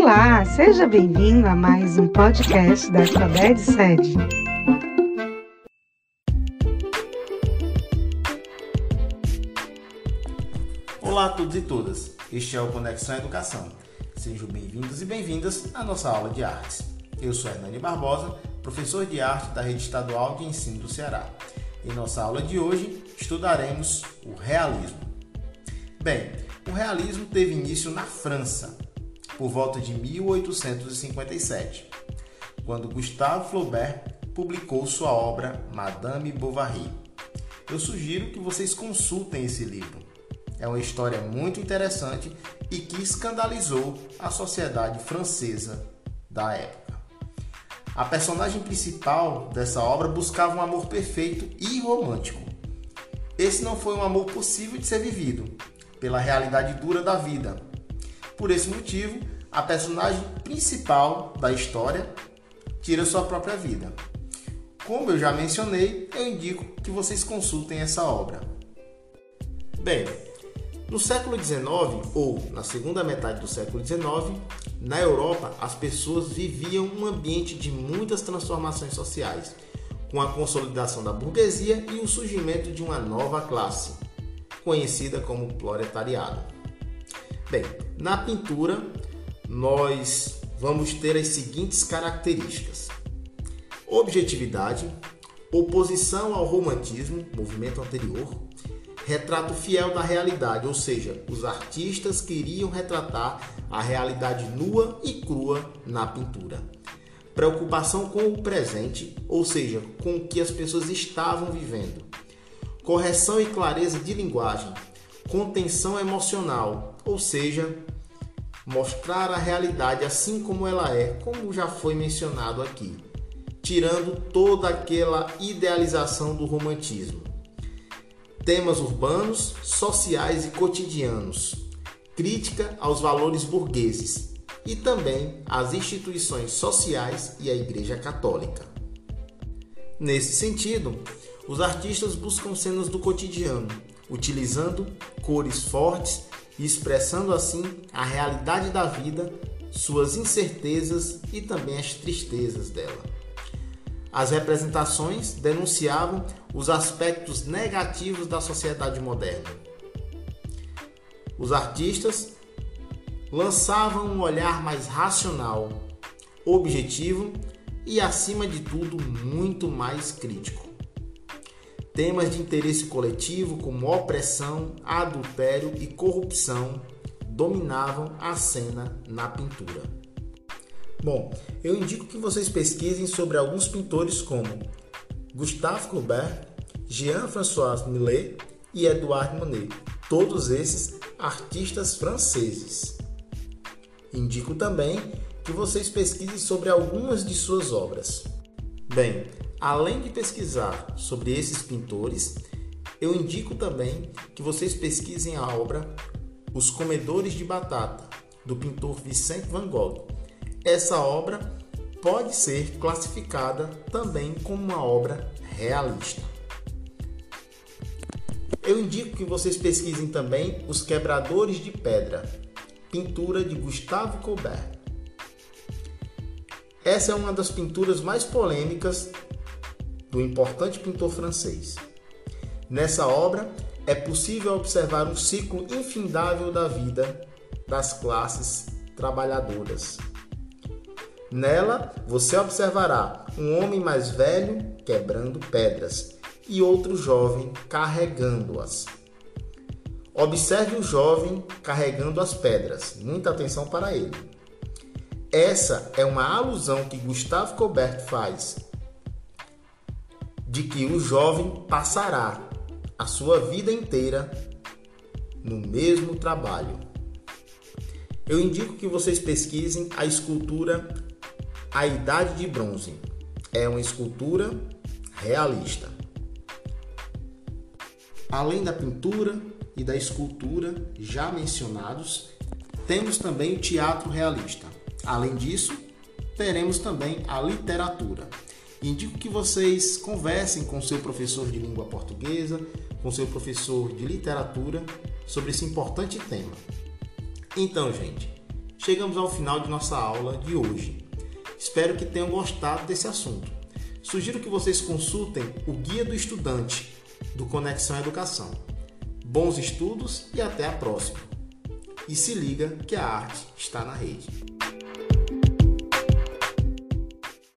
Olá, seja bem-vindo a mais um podcast da Alfabete Sede. Olá a todos e todas, este é o Conexão Educação. Sejam bem-vindos e bem-vindas à nossa aula de artes. Eu sou Hernani Barbosa, professor de arte da Rede Estadual de Ensino do Ceará. Em nossa aula de hoje, estudaremos o realismo. Bem, o realismo teve início na França, por volta de 1857, quando Gustave Flaubert publicou sua obra Madame Bovary. Eu sugiro que vocês consultem esse livro. É uma história muito interessante e que escandalizou a sociedade francesa da época. A personagem principal dessa obra buscava um amor perfeito e romântico. Esse não foi um amor possível de ser vivido, pela realidade dura da vida. Por esse motivo, a personagem principal da história tira sua própria vida. Como eu já mencionei, eu indico que vocês consultem essa obra. Bem, no século XIX, ou na segunda metade do século XIX, na Europa as pessoas viviam um ambiente de muitas transformações sociais, com a consolidação da burguesia e o surgimento de uma nova classe, conhecida como proletariado. Bem, na pintura nós vamos ter as seguintes características: objetividade, oposição ao romantismo, movimento anterior, retrato fiel da realidade, ou seja, os artistas queriam retratar a realidade nua e crua na pintura. Preocupação com o presente, ou seja, com o que as pessoas estavam vivendo. Correção e clareza de linguagem. Contenção emocional, ou seja, mostrar a realidade assim como ela é, como já foi mencionado aqui, tirando toda aquela idealização do romantismo temas urbanos, sociais e cotidianos, crítica aos valores burgueses e também às instituições sociais e à Igreja Católica. Nesse sentido, os artistas buscam cenas do cotidiano, utilizando cores fortes e expressando assim a realidade da vida, suas incertezas e também as tristezas dela. As representações denunciavam os aspectos negativos da sociedade moderna. Os artistas lançavam um olhar mais racional, objetivo e, acima de tudo, muito mais crítico. Temas de interesse coletivo como opressão, adultério e corrupção dominavam a cena na pintura. Bom, eu indico que vocês pesquisem sobre alguns pintores como Gustave Courbet, Jean-François Millet e Edouard Monet, todos esses artistas franceses. Indico também que vocês pesquisem sobre algumas de suas obras. Bem, além de pesquisar sobre esses pintores, eu indico também que vocês pesquisem a obra Os Comedores de Batata, do pintor Vicente Van Gogh essa obra pode ser classificada também como uma obra realista. Eu indico que vocês pesquisem também Os Quebradores de Pedra, pintura de Gustave Colbert. Essa é uma das pinturas mais polêmicas do importante pintor francês. Nessa obra é possível observar um ciclo infindável da vida das classes trabalhadoras. Nela você observará um homem mais velho quebrando pedras e outro jovem carregando-as. Observe o jovem carregando as pedras, muita atenção para ele. Essa é uma alusão que Gustave Colbert faz de que o jovem passará a sua vida inteira no mesmo trabalho. Eu indico que vocês pesquisem a escultura a Idade de Bronze é uma escultura realista. Além da pintura e da escultura já mencionados, temos também o teatro realista. Além disso, teremos também a literatura. Indico que vocês conversem com seu professor de língua portuguesa, com seu professor de literatura sobre esse importante tema. Então, gente, chegamos ao final de nossa aula de hoje. Espero que tenham gostado desse assunto. Sugiro que vocês consultem o Guia do Estudante do Conexão Educação. Bons estudos e até a próxima! E se liga que a arte está na rede.